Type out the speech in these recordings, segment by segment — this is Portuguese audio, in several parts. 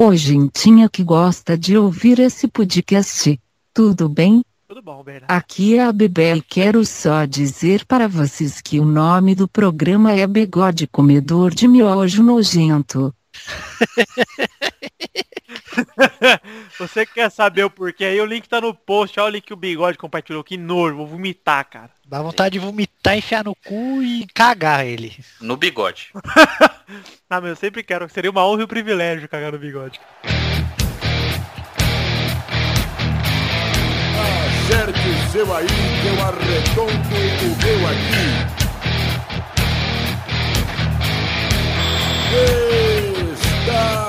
Oi, gentinha que gosta de ouvir esse podcast. Tudo bem? Tudo bom. Aqui é a Bebê e quero só dizer para vocês que o nome do programa é Bigode Comedor de Miojo Nojento. Você quer saber o porquê? Aí o link tá no post. Olha o link que o bigode compartilhou. Que nojo, vou vomitar, cara. Dá vontade de vomitar, enfiar no cu e cagar ele. No bigode. Ah, meu, eu sempre quero. Seria uma honra e um privilégio cagar no bigode. Acerte o seu aí, que eu arredondo o meu aqui. Está!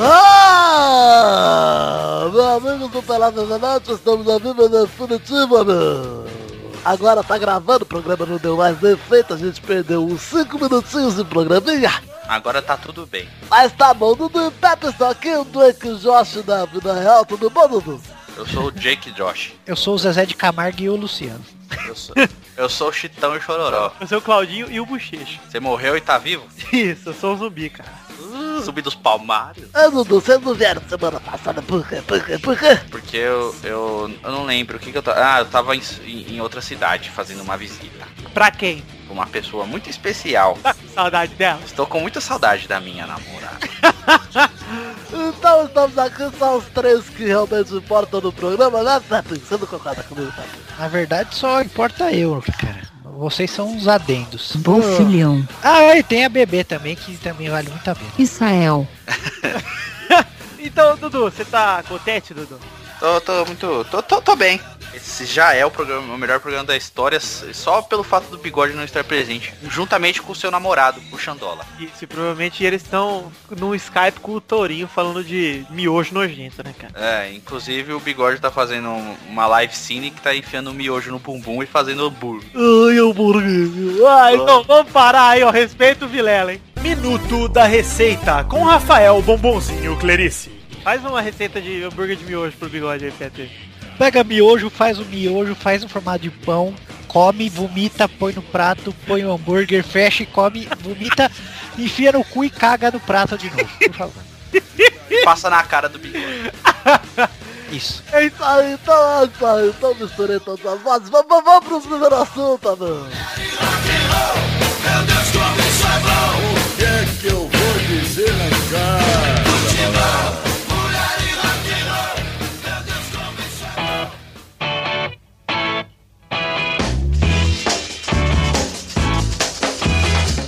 Ah! Meu amigo do Pelada da Net, estamos ao vivo definitivo, meu. Agora tá gravando, o programa não deu mais defeito, a gente perdeu uns 5 minutinhos de programinha. Agora tá tudo bem. Mas tá bom, Dudu e Pepe estão aqui, o Drake Josh da vida real, tudo bom, Dudu? Eu sou o Jake Josh. Eu sou o Zezé de Camargo e o Luciano. Eu sou, eu sou o Chitão e Chororó. Eu sou o Claudinho e o Bochecho. Você morreu e tá vivo? Isso, eu sou um zumbi, cara. Uh, zumbi dos palmários. É, Dudu, vocês não vieram semana passada, por quê, por quê, por quê? Porque eu, eu, eu não lembro o que, que eu tava. Ah, eu tava em, em outra cidade fazendo uma visita. Pra quem? Uma pessoa muito especial. Tá saudade dela? Estou com muita saudade da minha namorada. Então estamos aqui, só os três que realmente importam no programa, né? Você não concorda comigo, Pepe? Na verdade, só importa eu, cara. Vocês são uns adendos. Bom filhão. Ah, e tem a bebê também, que também vale muito a pena. Israel. Então, Dudu, você tá contente, Dudu? Tô, tô muito. Tô, tô, tô bem. Esse já é o, programa, o melhor programa da história, só pelo fato do bigode não estar presente. Juntamente com o seu namorado, o Xandola. Isso, e provavelmente eles estão no Skype com o Torinho falando de miojo nojento, né, cara? É, inclusive o bigode tá fazendo um- uma live cine que tá enfiando o miojo no bumbum e fazendo hambúrguer. Ai, hambúrguer. Ah, então vamos parar aí, ó. Respeita o Vilela, hein? Minuto da Receita com Rafael Bombonzinho Clerice. Faz uma receita de hambúrguer de miojo pro bigode aí, Pepe. Pega miojo, faz o miojo, faz um formato de pão, come, vomita, põe no prato, põe o hambúrguer, fecha e come, vomita, enfia no cu e caga no prato de novo, por favor. Passa na cara do bigode. Isso. É isso aí, então é isso aí, então misturei todas as vozes. Vamos, vamos, vamos pro primeiro assunto, meu. O que é que eu vou dizer na cara?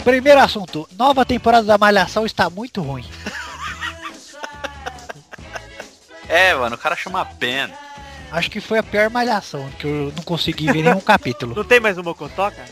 Primeiro assunto, nova temporada da Malhação está muito ruim. É, mano, o cara chama Ben. Acho que foi a pior malhação, que eu não consegui ver nenhum capítulo. Não tem mais um Mocotó, cara?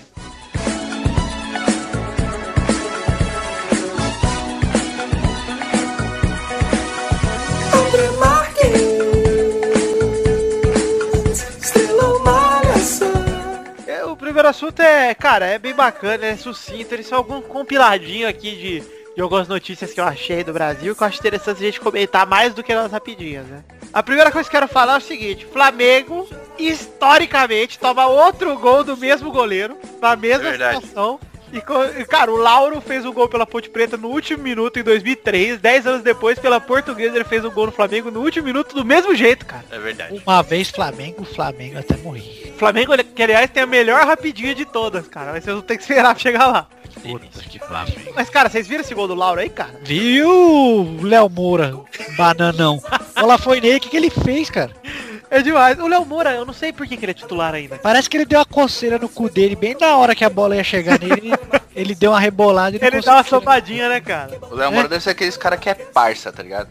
O assunto é, cara, é bem bacana, é sucinto, eles são algum compiladinho aqui de, de algumas notícias que eu achei do Brasil que eu acho interessante a gente comentar mais do que nas rapidinhas, né? A primeira coisa que eu quero falar é o seguinte, Flamengo, historicamente, toma outro gol do mesmo goleiro, na mesma É situação. E, cara, o Lauro fez um gol pela Ponte Preta no último minuto em 2003. Dez anos depois, pela Portuguesa, ele fez um gol no Flamengo no último minuto do mesmo jeito, cara. É verdade. Uma vez Flamengo, Flamengo até morri. O Flamengo, que aliás tem a melhor rapidinha de todas, cara. Mas vocês vão ter que esperar pra chegar lá. Puta que Flamengo. Mas, cara, vocês viram esse gol do Lauro aí, cara? Viu, Léo Moura, bananão? Olha foi nele, o que, que ele fez, cara? É demais. O Léo Moura, eu não sei por que, que ele é titular ainda. Parece que ele deu uma coceira no cu dele, bem na hora que a bola ia chegar nele, ele, ele deu uma rebolada e Ele dá uma somadinha, né, cara? O Léo Moura deve ser aqueles cara que é parça, tá ligado?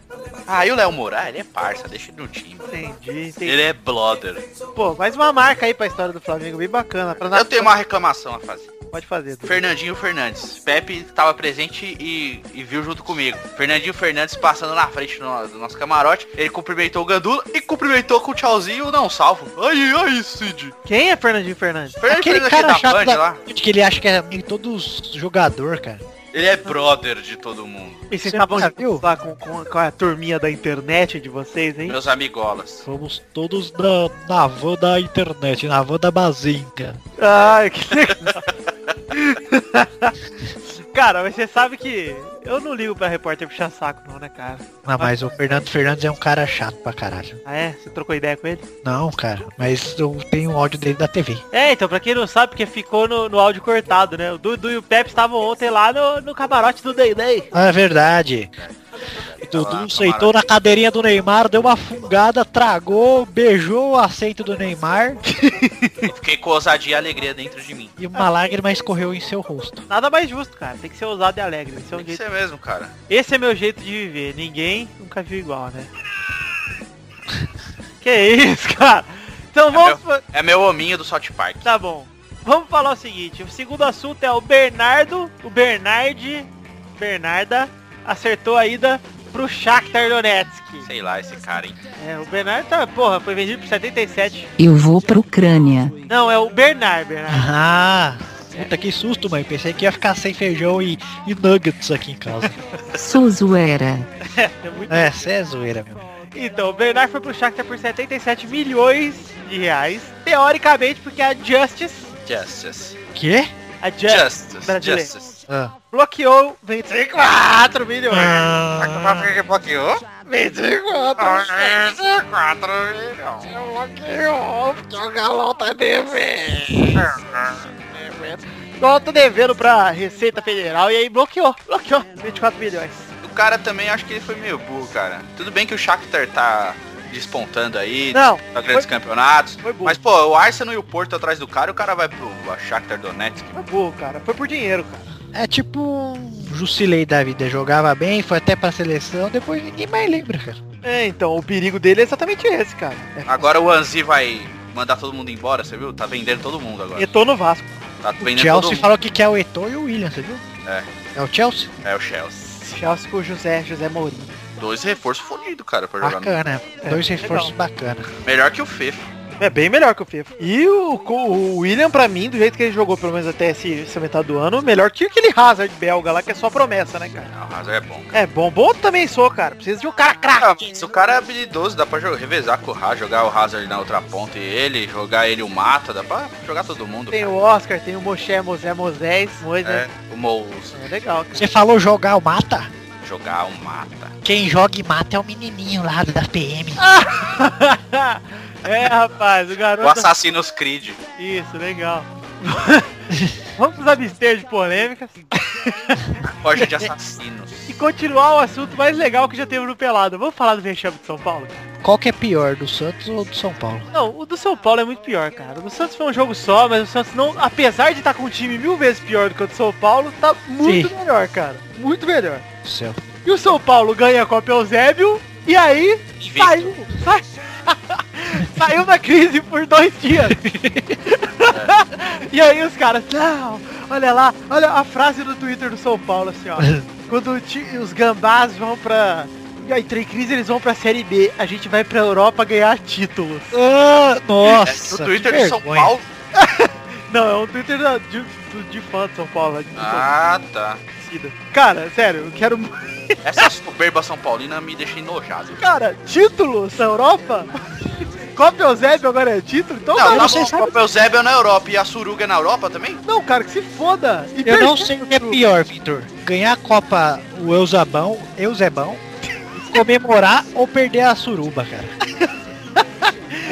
Ah, e o Léo Moura? Ah, ele é parça, deixa ele no time. Entendi, entendi. Ele é blogger. Pô, mais uma marca aí pra história do Flamengo, bem bacana. Pra Eu tenho uma reclamação a fazer. Pode fazer. Dudu. Fernandinho Fernandes. Pepe estava presente e, e viu junto comigo. Fernandinho Fernandes passando na frente do, do nosso camarote. Ele cumprimentou o Gandula e cumprimentou com o tchauzinho não salvo. Aí, aí, Cid. Quem é Fernandinho Fernandes? Fernandinho Aquele Fernandes cara da chato Band da lá. que ele acha que é amigo de todos jogador, cara. Ele é brother de todo mundo. E vocês Você estavam lá com, com, com a turminha da internet de vocês, hein? Meus amigolas. Somos todos na, na van da internet, na van da bazinca. Ai, que legal. Cara, você sabe que Eu não ligo pra repórter puxar saco não, né, cara? Não, mas o Fernando Fernandes é um cara chato pra caralho. Ah, é? Você trocou ideia com ele? Não, cara, mas eu tenho o áudio dele da TV. É, então, pra quem não sabe, porque ficou no, no áudio cortado, né? O Dudu e o Pepe estavam ontem lá no, no camarote do Day Day. Ah, é verdade. O Dudu sentou na cadeirinha do Neymar, deu uma fungada, tragou, beijou o assento do Neymar Fiquei com ousadia e alegria dentro de mim. e uma lágrima escorreu em seu rosto. Nada mais justo, cara. Tem que ser ousado e alegre. Esse é, um Tem que jeito... mesmo, cara. Esse é meu jeito de viver. Ninguém nunca viu igual, né? que isso, cara? Então vamos... fa- É meu hominho do South Park. Tá bom. Vamos falar o seguinte. O segundo assunto é o Bernardo. O Bernard... Bernarda acertou a ida pro Shakhtar Donetsk. Sei lá, esse cara, hein? É, o Bernardo tá... Porra, foi vendido por 77. Eu vou pra Ucrânia. Não, é o Bernard, Bernard. Ah, puta que susto, mãe. Pensei que ia ficar sem feijão e, e nuggets aqui em casa. Sou zoeira. É muito É, cê é zoeira, meu. Então, o Bernard foi pro Shakhtar por 77 milhões de reais. Teoricamente, porque a Justice, Justice. Quê? a Justice, Justice. brasileira, Justice. Ah. bloqueou 24 milhões. Ah, bloqueou? 24 24 milhões. bloqueou, porque o galão tá devendo. Igual tô devendo pra Receita Federal e aí bloqueou, bloqueou 24 milhões. O cara também, acho que ele foi meio burro, cara. Tudo bem que o Shakhtar tá despontando aí, Não, tá grandes campeonatos. foi burro. Mas, pô, o Arsenal e o Porto atrás do cara, o cara vai pro Shakhtar Donetsk. Foi burro, cara. Foi por dinheiro, cara. É tipo um Jusilei da vida. Jogava bem, foi até pra seleção, depois ninguém mais lembra, cara. É, então, o perigo dele é exatamente esse, cara. É, Agora o Anzi vai mandar todo mundo embora, você viu? Tá vendendo todo mundo agora. eu tô no Vasco. Tá O Chelsea falou que quer o Eto'o e o William, você viu? É. É o Chelsea? É o Chelsea. Chelsea com o José, José Mourinho. Dois reforços fodidos, cara, pra jogar no... Bacana. É, Dois legal. reforços bacana. Melhor que o Fefo. É bem melhor que o FIFA. E o, o William, pra mim, do jeito que ele jogou, pelo menos até esse, essa metade do ano, melhor que aquele Hazard belga lá, que é só promessa, né, cara? Ah, O Hazard é bom, cara. É bom, bom também sou, cara. Precisa de um cara Ah, craque. mas o cara é habilidoso, dá pra jogar, revezar com o Hazard, jogar o Hazard na outra ponta e ele, jogar ele o Mata, dá pra jogar todo mundo. Tem cara. o Oscar, tem o Moshe, Mosé, Moisés, Moisés. É, o Mous, É, legal, cara. Você falou jogar o mata? jogar o Mata. Quem joga e mata é o menininho lá da PM. é, rapaz, o O garoto... Assassin's Creed. Isso, legal. Vamos nos abster de polêmicas Forja de assassinos. e continuar o assunto mais legal que já teve no Pelado. Vamos falar do vexame de São Paulo? Qual que é pior, do Santos ou do São Paulo? Não, o do São Paulo é muito pior, cara. O do Santos foi um jogo só, mas o Santos não, apesar de estar com um time mil vezes pior do que o do São Paulo, tá muito Sim. melhor, cara. Muito melhor. Céu. E o São Paulo ganha a Copa Eusébio e aí Invicto. saiu, sai- saiu da crise por dois dias. e aí os caras, não, olha lá, olha a frase do Twitter do São Paulo assim, ó. Quando os gambás vão pra. E aí, em crise eles vão pra Série B, a gente vai pra Europa ganhar títulos. Ah, É, nossa. no Twitter de São. Paulo. Não, é um Twitter de, de, de fã de São Paulo, de Ah, tá. Cara, sério, eu quero. Essa soberba São Paulina me deixa enojado. Cara, títulos na Europa? Copa Eusébio agora é título? Então Não, tá você bom, sabe- o Eusébio é na Europa e a Suruga é na Europa também? Não, cara, que se foda. E Eu não sei o que é pior, Vitor. Ganhar a Copa o Eusabão, Eusebão, comemorar ou perder a suruba, cara.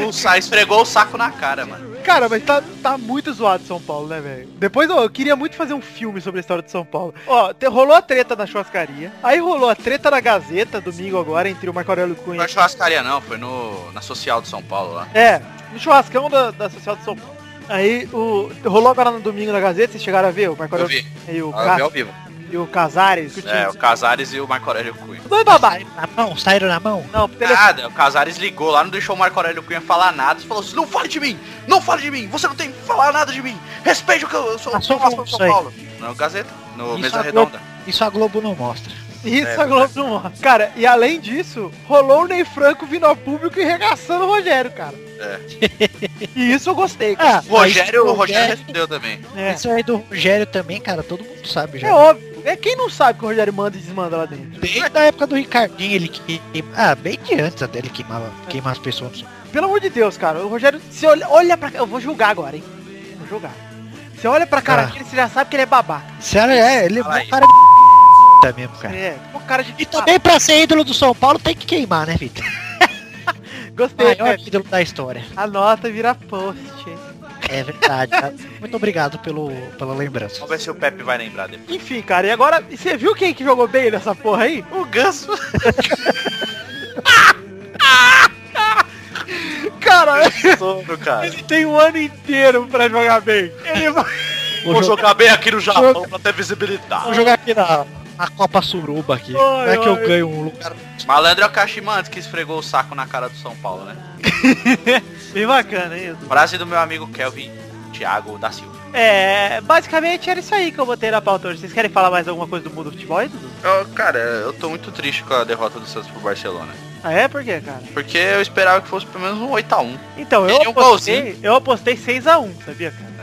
O Sa esfregou o saco na cara, mano. Cara, mas tá, tá muito zoado São Paulo, né, velho? Depois, ó, eu queria muito fazer um filme sobre a história de São Paulo. Ó, te- rolou a treta na churrascaria. Aí rolou a treta na Gazeta, domingo agora, entre o Marco Aurélio Não Cunha. foi churrascaria não, foi no, na social de São Paulo lá. É, no churrascão da, da Social de São Paulo. Aí o. Rolou agora no domingo na Gazeta, vocês chegaram a ver o Marco Eu Aurélio vi, e o, eu Ca- vi ao vivo. E o Casares. É, o Casares e o Marco Aurélio Cunha. Dois babacas. Na mão, saíram na mão. Não, pro telefone. Nada, o Casares ligou lá, não deixou o Marco Aurélio Cunha falar nada, falou assim, não fale de mim, não fale de mim, você não tem que falar nada de mim, respeite o que eu, eu sou, faço isso São aí. Paulo. No Gazeta, no Isso Mesa Redonda. Isso a Globo não mostra. Isso É, a Globo não mostra. Cara, e além disso, rolou o Ney Franco vindo ao público e regaçando o Rogério, cara. É. e isso eu gostei, cara. Ah, O Rogério, o Rogério respondeu também. É, Isso aí do Rogério também, cara, todo mundo sabe já. é óbvio. É quem não sabe que o Rogério manda e desmanda lá dentro. Desde a época do Ricardinho, ele que. Ah, bem de antes até ele queimava, queimava as pessoas. Pelo amor de Deus, cara. O Rogério, você olha, olha pra cá. Eu vou julgar agora, hein? Vou julgar. Você olha pra cara Ah. dele, você já sabe que ele é babaca. Sério, é, ele é um cara puta mesmo, cara. É, o cara de E também pra ser ídolo do São Paulo tem que queimar, né, Vitor? Gostei, Maior Pepe. ídolo da história. Anota e vira post. hein? É verdade. cara. Muito obrigado pelo, pela lembrança. Vamos ver se o Pepe vai lembrar depois. Enfim, cara, e agora, e você viu quem que jogou bem nessa porra aí? O Ganso. Cara, Sono, cara. ele tem um ano inteiro pra jogar bem. Ele vai... Vou jogar bem aqui no Japão pra ter visibilidade. Vou jogar aqui na, na Copa Suruba aqui. É que eu ganho um lugar. Malandro é o Kashimantes que esfregou o saco na cara do São Paulo, né? Bem bacana, hein? Edu? Frase do meu amigo Kelvin Thiago da Silva. É, basicamente era isso aí que eu botei na pauta hoje. Vocês querem falar mais alguma coisa do mundo do futebol aí, Dudu? Eu, cara, eu tô muito triste com a derrota do Santos pro Barcelona. Ah, é? Por quê, cara? Porque eu esperava que fosse pelo menos um 8x1. Então, eu um apostei, eu apostei 6x1, sabia, cara?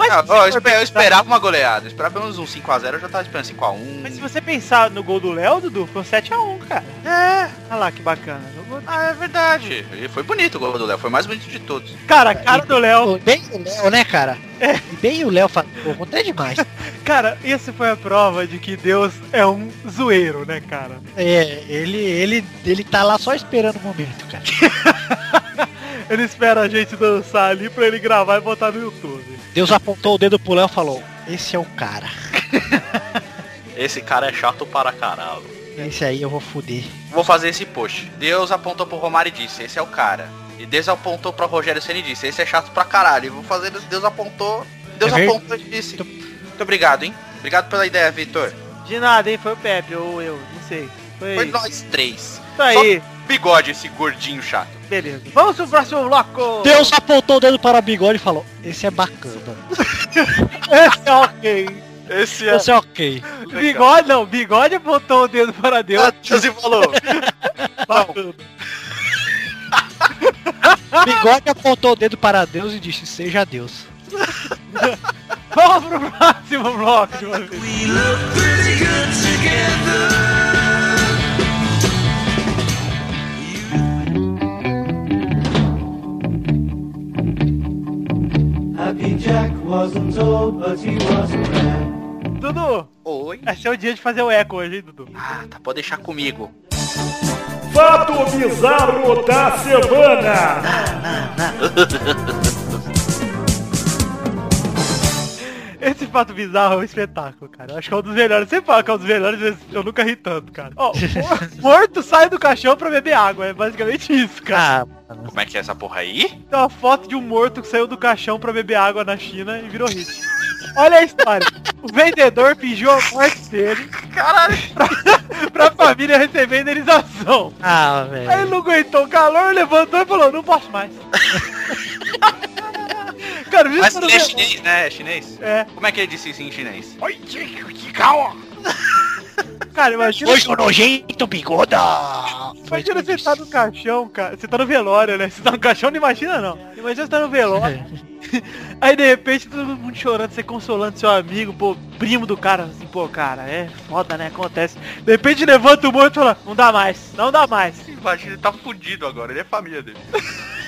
Mas, Ah, ó, eu, pensar- esperava uma goleada. Eu esperava pelo menos um 5x0, eu já tava esperando 5x1. Mas se você pensar no gol do Léo, Dudu, foi um 7x1, cara. É. Olha lá que bacana. Ah, é verdade. E foi bonito o gol do Léo, foi o mais bonito de todos. Cara, a cara do Léo. Bem o Léo, né, cara? É. Bem o Léo. Pô, até demais. Cara, esse foi a prova de que Deus é um zoeiro, né, cara? É, ele, ele, ele tá lá só esperando o momento, cara. Ele espera a gente dançar ali pra ele gravar e botar no YouTube. Deus apontou o dedo pro Léo e falou: Esse é o cara. Esse cara é chato para caralho. Esse aí eu vou fuder. Vou fazer esse post. Deus apontou pro Romário e disse, esse é o cara. E Deus apontou pro Rogério Senna e disse, esse é chato pra caralho. E vou fazer, Deus apontou, Deus É apontou e disse. Muito obrigado, hein? Obrigado pela ideia, Vitor. De nada, hein? Foi o Pepe ou eu, não sei. Foi, Foi nós três. aí. Bigode, esse gordinho chato. Beleza. Vamos pro próximo bloco. Deus apontou o dedo para o bigode e falou: Esse é bacana. Esse é ok. Esse Esse é ok. Bigode não, bigode apontou o dedo para Deus. Deus e falou. Bacana. Bigode apontou o dedo para Deus e disse: Seja Deus. Vamos pro próximo bloco de uma Happy Jack wasn't old, but he wasn't bad. Dudu, Oi. esse é o dia de fazer o eco hoje, hein, Dudu? Ah, tá, pode deixar comigo. Fato bizarro da semana. Esse fato bizarro é um espetáculo, cara. Eu acho que é um dos melhores. Você fala que é um dos melhores, mas eu nunca ri tanto, cara. Ó, o mor- morto sai do caixão pra beber água. É basicamente isso, cara. Ah, mano. Como é que é essa porra aí? Tem uma foto de um morto que saiu do caixão pra beber água na China e virou hit. Olha a história. O vendedor fingiu a morte dele Caralho. pra família receber indenização. Ah, Aí ele velho. não aguentou o calor, levantou e falou, não posso mais. Cara, isso Mas ele é chinês, né? É chinês? É. Como é que ele disse isso em chinês? Cara, imagina, Hoje o nojento bigoda. imagina você tá no caixão, cara. Você tá no velório, né? Você tá no caixão, não imagina não. Imagina você tá no velório. Aí de repente todo mundo chorando, você consolando seu amigo, pô, primo do cara, assim, pô, cara, é foda, né? Acontece. De repente levanta o morto e fala, não dá mais, não dá mais. Imagina, ele tá fudido agora, ele é família dele.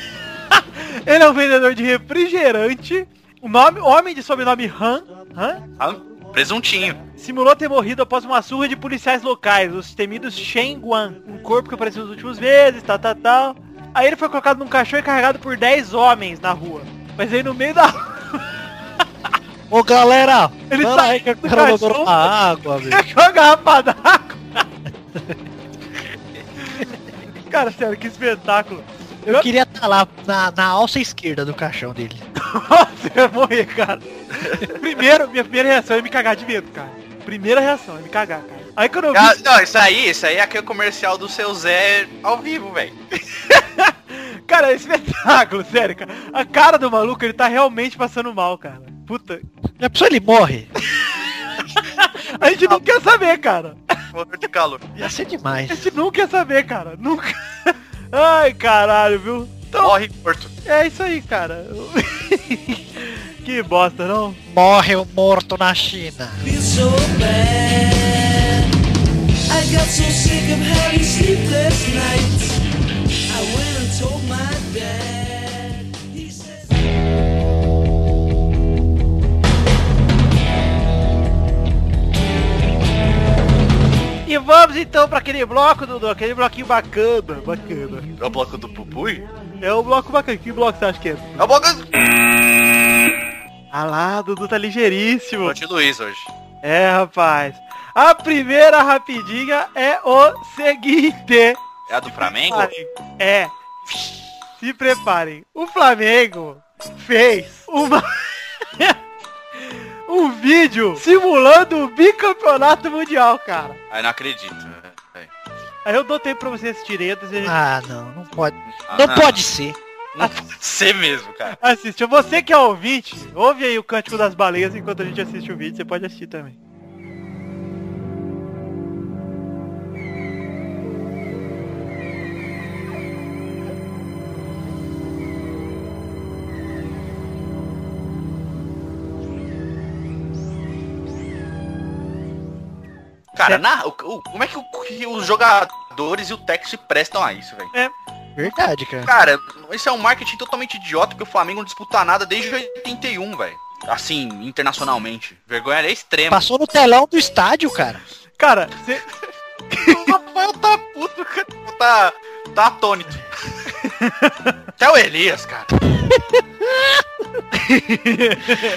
Ele é um vendedor de refrigerante. O nome, homem de sobrenome Han, Han Ah, presuntinho. simulou ter morrido após uma surra de policiais locais, os temidos Shen Guan, um corpo que apareceu nos últimos meses, tal, tal, tal. Aí ele foi colocado num caixão e carregado por 10 homens na rua. Mas aí no meio da Ô galera, Ele saiu aí que eu do quero caixão. beber uma água, velho. Pegou a garrafa d'água. Cara, sério, que espetáculo. Eu queria estar lá na, na alça esquerda do caixão dele. Nossa, eu ia morrer, cara. Primeiro, minha primeira reação é me cagar de medo, cara. Primeira reação é me cagar, cara. Aí quando eu vi... Ah, não, isso aí, isso aí é aquele comercial do seu Zé ao vivo, velho. Cara, é espetáculo, sério, cara. A cara do maluco, ele tá realmente passando mal, cara. Puta. Já pensou ele morre? A gente não quer saber, cara. Morreu de calor. Ia ser demais. A gente não quer saber, cara. Nunca. Ai, caralho, viu? Então, Morre morto. é isso aí, cara. que bosta, não? Morre o morto na China. I got so sick of having sleepless nights. I went and told my E vamos então pra aquele bloco, Dudu, aquele bloquinho bacana, bacana. É o bloco do Pupui? É o bloco bacana. Que bloco você acha que é? É o bloco Ah lá, Dudu tá ligeiríssimo. de Luiz hoje. É, rapaz. A primeira rapidinha é o seguinte. É a do Flamengo? É. Se preparem. O Flamengo fez uma... um vídeo simulando o bicampeonato mundial, cara. Aí não acredito. É. Aí eu dou tempo pra vocês assistirem antes de a gente Ah, não, não pode. Ah, não, pode ser. Não pode ser mesmo, cara. assistir. Você que é ouvinte, ouve aí o Cântico das Baleias enquanto a gente assiste o vídeo. Você pode assistir também. Cara, na, o, o- como é que, o- que os jogadores e o técnico se prestam a isso, velho? Verdade, cara. Cara, esse é um marketing totalmente idiota, porque o Flamengo não disputa nada desde 81, velho. Assim, internacionalmente. Vergonha é extrema. Passou no telão do estádio, cara. Cara, você... O Rafael tá puto, cara. tá, tá atônito. Até o Elias, cara.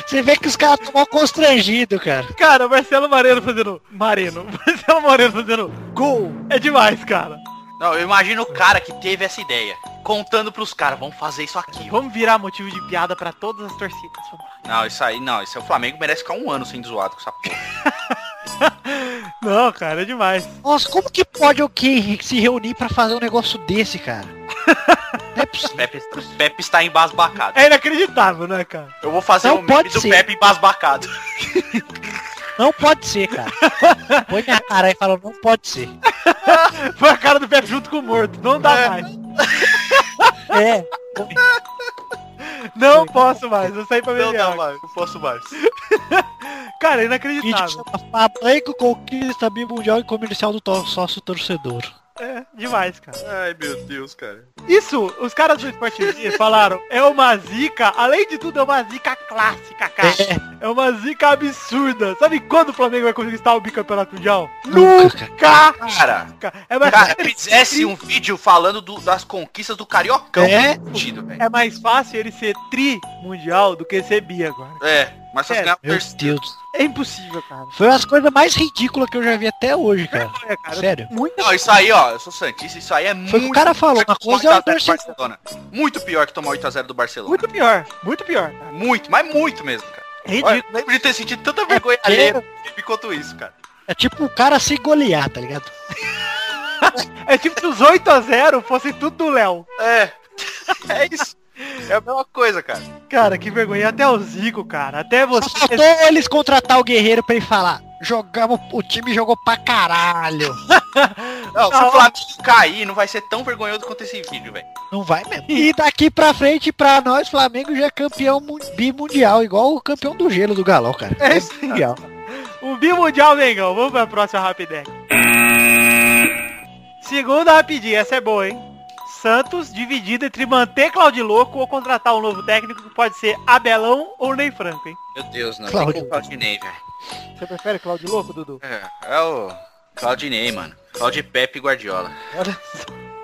Você vê que os caras estão mal constrangidos, cara. Cara, o Marcelo Moreno fazendo... Mareno. Marcelo Moreno fazendo gol. É demais, cara. Não, eu imagino o cara que teve essa ideia. Contando pros caras, vamos fazer isso aqui. Vamos virar motivo de piada pra todas as torcidas. Não, isso aí, não. Isso é o Flamengo merece ficar um ano sendo zoado com essa porra. Não, cara, é demais. Nossa, como que pode o que se reunir pra fazer um negócio desse, cara? Não. Pepe, Pepe está embasbacado. É inacreditável, né, cara? Eu vou fazer Não um meme pode do ser. Pepe embasbacado. Não pode ser, cara. Põe na cara e fala, não pode ser. Foi a cara do Pepe junto com o morto. Não dá É. mais. É, Não posso mais. Eu saí pra Não beber dá água. mais, não posso mais. Cara, é inacreditável. chama Flamengo conquista bimundial e comercial do sócio torcedor. É, demais, cara. Ai, meu Deus, cara. Isso, os caras do Sport TV falaram, é uma zica, além de tudo, é uma zica clássica, cara. É uma zica absurda. Sabe quando o Flamengo vai conquistar o bicampeonato mundial? Nunca, cara. Nunca! É mais, cara, fizesse um vídeo falando do- das conquistas do Cariocão. É. Velho. é mais fácil ele ser tri mundial do que ser bi agora. É, mas É, ganhar o Meu terceiro. Deus. É impossível, cara. Foi uma das coisas mais ridículas que eu já vi até hoje, cara. É, cara. Sério. Muito Não, isso aí, ó, eu sou Santista, isso aí é muito Foi o que o cara falou. pior Uma que tomar coisa é o 8 a 0 do torcedor. Barcelona. Muito pior que tomar 8x0 do Barcelona. Muito pior, muito pior. Cara. Muito, mas muito mesmo, cara. Ridículo. Olha, lembro de ter sentido tanta vergonha porque- alheia quanto isso, cara. É tipo o cara se golear, tá ligado? É tipo se os 8x0 fossem tudo do Léo. É, é isso. É a mesma coisa, cara. Cara, que vergonha. Até o Zico, cara. Até Só você. faltou eles contratar o Guerreiro pra ele falar. Jogamos, o time jogou pra caralho. Não, se o Flamengo cair, não vai ser tão vergonhoso quanto esse vídeo, velho. Não vai mesmo. E daqui pra frente, pra nós, Flamengo já é campeão mu- bimundial, igual o campeão do gelo do Galão, cara. É isso aí. mundial. O bimundial, Mengão. Vamos pra próxima rapidez. Segunda rapidinha. Essa é boa, hein? Santos dividido entre manter Claudio Louco ou contratar um novo técnico que pode ser Abelão ou Ney Franco, hein? Meu Deus, não. Claudio. Tem que Claudinei, velho. Você prefere Claudio Louco, Dudu? É, é o Claudinei, mano. Claudio Pepe e Guardiola. Olha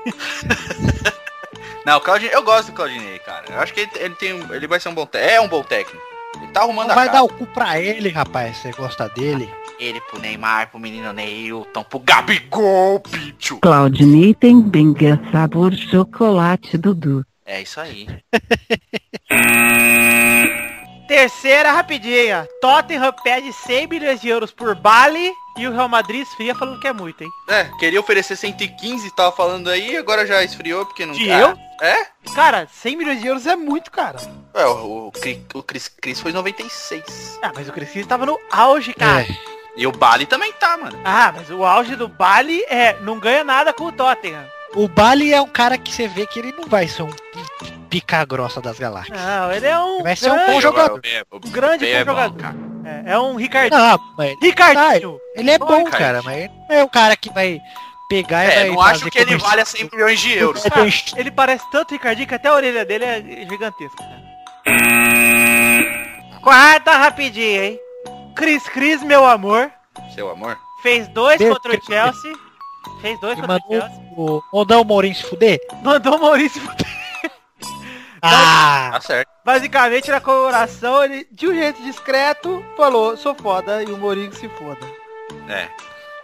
Não, o Claudinei, eu gosto do Claudinei, cara. Eu acho que ele, ele tem, um- ele vai ser um bom técnico. É um bom técnico. Ele tá arrumando Não a vai casa. dar o cu pra ele, rapaz, você gosta dele. Ele pro Neymar, pro menino Neilton, pro Gabigol, bicho. Claudinei tem benga sabor chocolate Dudu. É isso aí. Terceira rapidinha. Tottenham pede 100 milhões de euros por Bali e o Real Madrid esfria falando que é muito, hein? É, queria oferecer 115, tava falando aí, agora já esfriou porque não... De Ah, eu? É? Cara, 100 milhões de euros é muito, cara. É, o, o, o Cris, Cris foi 96. Ah, mas o Crescido tava no auge, cara. É. E o Bali também tá, mano. Ah, mas o auge do Bali é não ganha nada com o Tottenham. O Bali é um cara que você vê que ele não vai ser um pica grossa das galáxias. Não, ele é um Vai ser um bom jogador. É, o um grande é bom bom, jogador. É, é um Ricardinho. Não, mas Ricardinho. ele é bom, cara. cara, mas ele não é um cara que vai pegar e É, vai não fazer acho que ele vale a 100 milhões de euros. Cara, ele parece tanto Ricardinho que até a orelha dele é gigantesca. cara. Quarta rapidinha, hein? Cris Cris, meu amor, Seu amor. Fez dois Deus contra o que- Chelsea. Fez dois E contra o Chelsea. o, mandou o Mourinho se fuder? Mandou o Maurício. Ah! Tá certo. Basicamente, na comemoração, ele, de um jeito discreto, falou, sou foda, e o Mourinho se foda. É.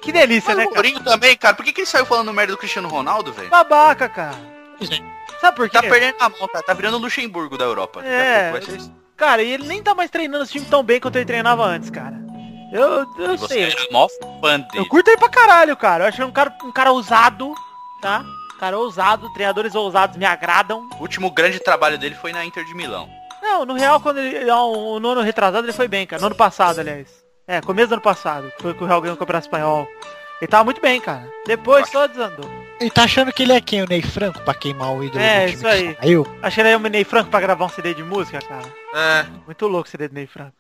Que delícia, Mas né, o cara? Mourinho também, cara. Por que, que ele saiu falando merda do Cristiano Ronaldo, velho? Babaca, cara. Sabe por quê? Tá perdendo a mão, cara. Tá virando o Luxemburgo da Europa. É. Cara, e ele nem tá mais treinando esse time tão bem quanto ele treinava antes, cara. Eu, eu E sei. era mó fã Eu curto ele pra caralho, cara. Eu acho ele um cara, um cara ousado, tá? Um cara ousado, treinadores ousados me agradam. O último grande trabalho dele foi na Inter de Milão. Não, no real, quando ele. ó, No ano retrasado ele foi bem, cara. No ano passado, aliás. É, começo do ano passado. Foi com o Real ganhou o Campeonato Espanhol. Ele tava muito bem, cara. Depois só desandou. Ele tá achando que ele é quem? O Ney Franco pra queimar o ídolo É, do time isso que aí. saiu? Achei ele aí o Ney Franco pra gravar um CD de música, cara. É. Muito louco o CD do Ney Franco.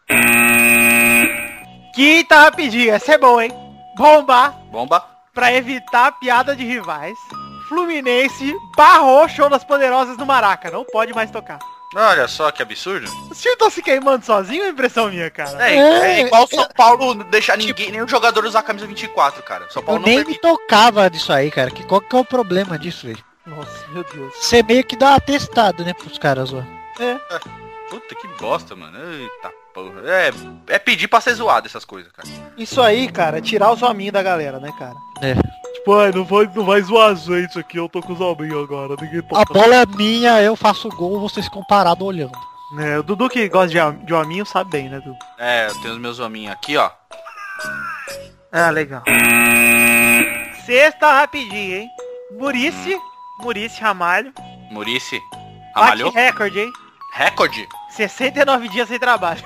Quinta rapidinho, essa é boa, hein? Bomba Bomba. pra evitar piada de rivais. Fluminense barrou show das poderosas no Maraca. Não pode mais tocar. Olha só que absurdo. O time tá se queimando sozinho, é impressão minha, cara. É, É, é igual o São Paulo não deixar ninguém, nenhum jogador usar a camisa 24, cara. São Eu Paulo não nem me permite. tocava disso aí, cara. Que, qual que é o problema disso, velho? Nossa, meu Deus. Você meio que dá um atestado, né, pros caras, ó. Puta que bosta, mano. Eita porra. É, é pedir pra ser zoado essas coisas, cara. Isso aí, cara, é tirar os hominhos da galera, né, cara? É. Tipo, ai, não vai, não vai zoar a gente aqui, eu tô com os hominhos agora, ninguém A bola é minha, eu faço gol, vocês ficam parados olhando. É, o Dudu que gosta de, de hominho sabe bem, né, Dudu? É, eu tenho os meus hominhos aqui, ó. Ah, legal. Sexta rapidinho, hein? Murici, Murici Ramalho. Murici. Bate Ramalhou? recorde, hein? Recorde? 69 dias sem trabalho.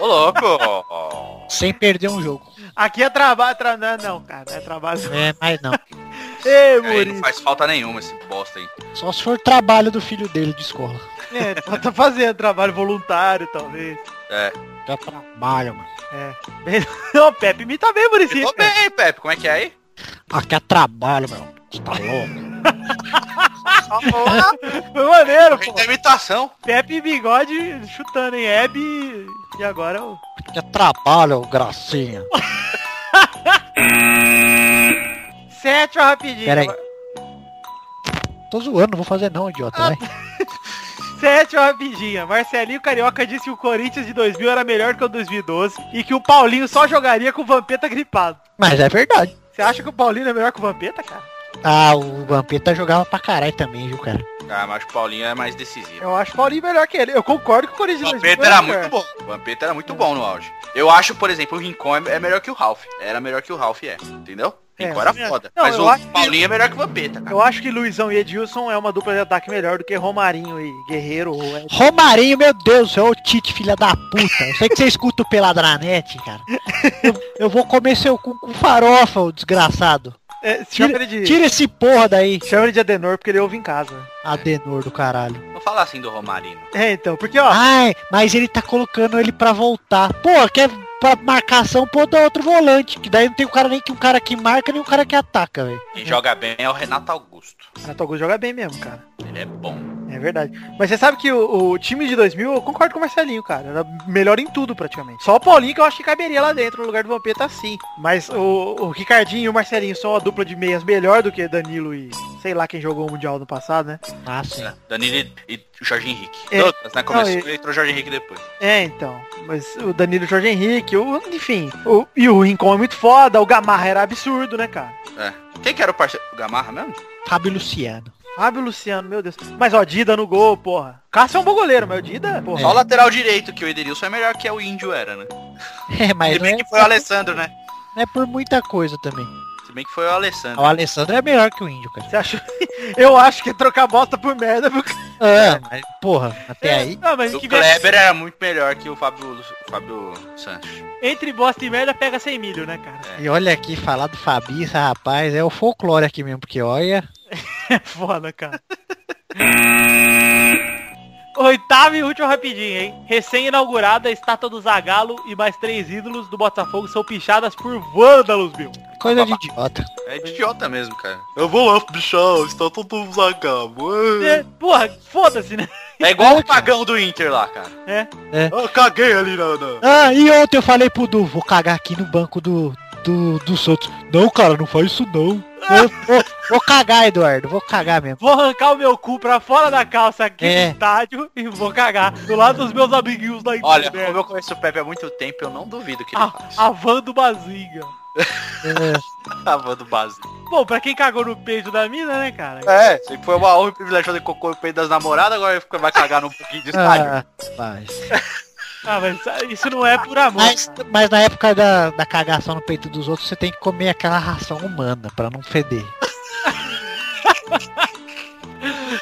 Ô, louco. Sem perder um jogo. Aqui é trabalho, tra... não, não, cara, não é trabalho. É, mas não. Ei, Aí não faz falta nenhuma esse bosta aí. Só se for trabalho do filho dele de escola. É, tá tá fazendo trabalho voluntário, talvez. É. Já trabalho, mano. É. Não, Pepe imita bem, Murici. Tô bem, Pepe. Como é que é aí? Aqui é trabalho, meu. Você tá louco? Foi maneiro, pô. da imitação. Pepe e Bigode chutando em Hebe e agora o... É trabalho, gracinha. Sétima rapidinho. Pera aí. Tô zoando, não vou fazer não, idiota. Vai. Sétima rapidinha. Marcelinho Carioca disse que o Corinthians de 2000 era melhor que o 2012 e que o Paulinho só jogaria com o Vampeta gripado. Mas é verdade. Você acha que o Paulinho é melhor que o Vampeta, cara? Ah, o Vampeta jogava pra caralho também, viu, cara? Ah, mas o Paulinho é mais decisivo. Eu acho o Paulinho melhor que ele. Eu concordo que o Corinthians O de 2000 Vampeta era melhor. muito bom. O Vampeta era muito bom no auge. Eu acho, por exemplo, o Rincon é é melhor que o Ralph. Era melhor que o Ralph é. Entendeu? É, Rincon era é. foda. Não, mas o acho Paulinho é melhor que o Vampeta, cara. Eu acho que Luizão e Edilson é uma dupla de ataque melhor do que Romarinho e Guerreiro ou Romarinho, meu Deus céu, ô Tite, filha da puta. Eu sei que você escuta o net, cara. Eu, eu vou comer seu cu com farofa, ô desgraçado. É, Tira, de... tira esse porra daí, Chama ele de Adenor porque ele ouve em casa. Adenor do caralho. Não fala assim do Romarino. É, então, porque ó, Ai, mas ele tá colocando ele pra voltar. Pô, quer pra marcação, pô, dá outro volante. Que daí não tem um cara nem que um cara que marca, nem um cara que ataca, velho. Quem joga bem é o Renato Augusto. Renato Augusto joga bem mesmo, cara. Ele é bom. É verdade. Mas você sabe que o, o time de 2000, eu concordo com o Marcelinho, cara. Era melhor em tudo, praticamente. Só o Paulinho que eu acho que caberia lá dentro, no lugar do Vampeta, sim. Mas o, o Ricardinho e o Marcelinho são uma dupla de meias melhor do que Danilo e sei lá quem jogou o Mundial no passado, né? Ah, sim. Danilo e- e o Jorge Henrique. É. Todas, né? Começou Não, e entrou o Jorge Henrique depois. É, então. Mas o Danilo e o Jorge Henrique, o, enfim. O, e o Rincon é muito foda, o Gamarra era absurdo, né, cara? É. Quem que era o parceiro? O Gamarra mesmo? Fábio Luciano. Fábio Luciano, meu Deus. Mas ó, Dida no gol, porra. Cássio é um bom goleiro, mas o Dida, porra. Só o lateral direito, que o Ederilson é melhor que o Índio era, né? É, mas Se bem é, que foi o Alessandro, né? não é por muita coisa também. Se bem que foi o Alessandro. O Alessandro é melhor que o Índio, cara. Você acha? Eu acho que é trocar bosta por merda. Pro... É, mas, porra, até aí. Não, mas O Kleber era muito melhor que o Fábio, o Fábio Santos. entre bosta e merda pega 100 milho, né, cara? E olha aqui, falar do Fabiça, rapaz, é o folclore aqui mesmo, porque olha. É foda, cara. Oitavo e último rapidinho, hein? Recém-inaugurada a estátua do Zagalo e mais três ídolos do Botafogo são pichadas por vândalos, meu. Coisa de idiota. É idiota mesmo, cara. Eu vou lá, bichão, está todo zagabo. É, porra, foda-se, né? É igual o pagão do Inter lá, cara. É. Eu caguei ali na... na- Ah, e ontem eu falei pro Du, vou cagar aqui no banco do, do, dos outros. Não, cara, não faz isso não. Vou, vou- vou cagar, Eduardo. Vou cagar mesmo. Vou arrancar o meu cu pra fora da calça aqui É. no estádio e vou cagar do lado dos meus amiguinhos da Olha, internet. como eu conheço o Pepe há muito tempo, eu não duvido que ele a, faz. a van do Bazinga. É, A van do base. Bom, pra quem cagou no peito da mina, né, cara? É, sempre foi uma honra e privilégio fazer cocô no peito das namoradas, agora vai cagar num pouquinho de estádio. ah. Ah, mas isso não é por amor. Mas, mas na época da, da cagação no peito dos outros, você tem que comer aquela ração humana pra não feder.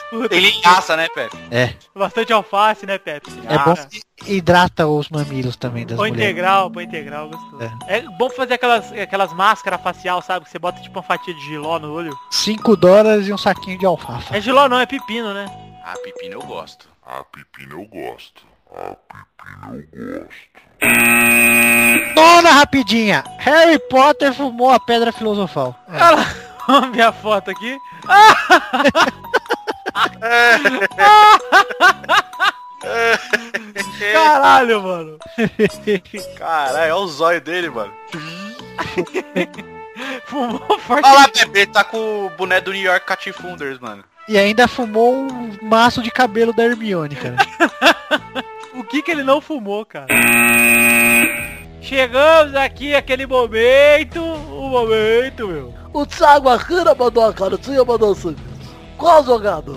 Puta, Tem linhaça, né, Pepe? É. Bastante alface, né, Pepe? É bom que hidrata os mamilos também das Põe mulheres. integral, põe integral, gostoso. É. bom fazer aquelas, aquelas máscaras facial, sabe? Que você bota tipo uma fatia de giló no olho. 5 dólares e um saquinho de alfafa. É giló não, é pepino, né? Ah, pepino eu gosto. A pepino eu gosto. A pepino eu gosto. Dona rapidinha! Harry Potter fumou a pedra filosofal. É. Olha lá, minha foto aqui. Caralho, mano. Caralho, olha o zóio dele, mano. Fumou forte. Olha lá, ele tá com o boné do New York Cat Funders, mano. E ainda fumou um maço de cabelo da Hermione, cara. O que que ele não fumou, cara? Chegamos aqui, aquele momento. O momento, meu. O Thiago Aquina mandou a cartinha, mandou o seguinte. Qual jogador?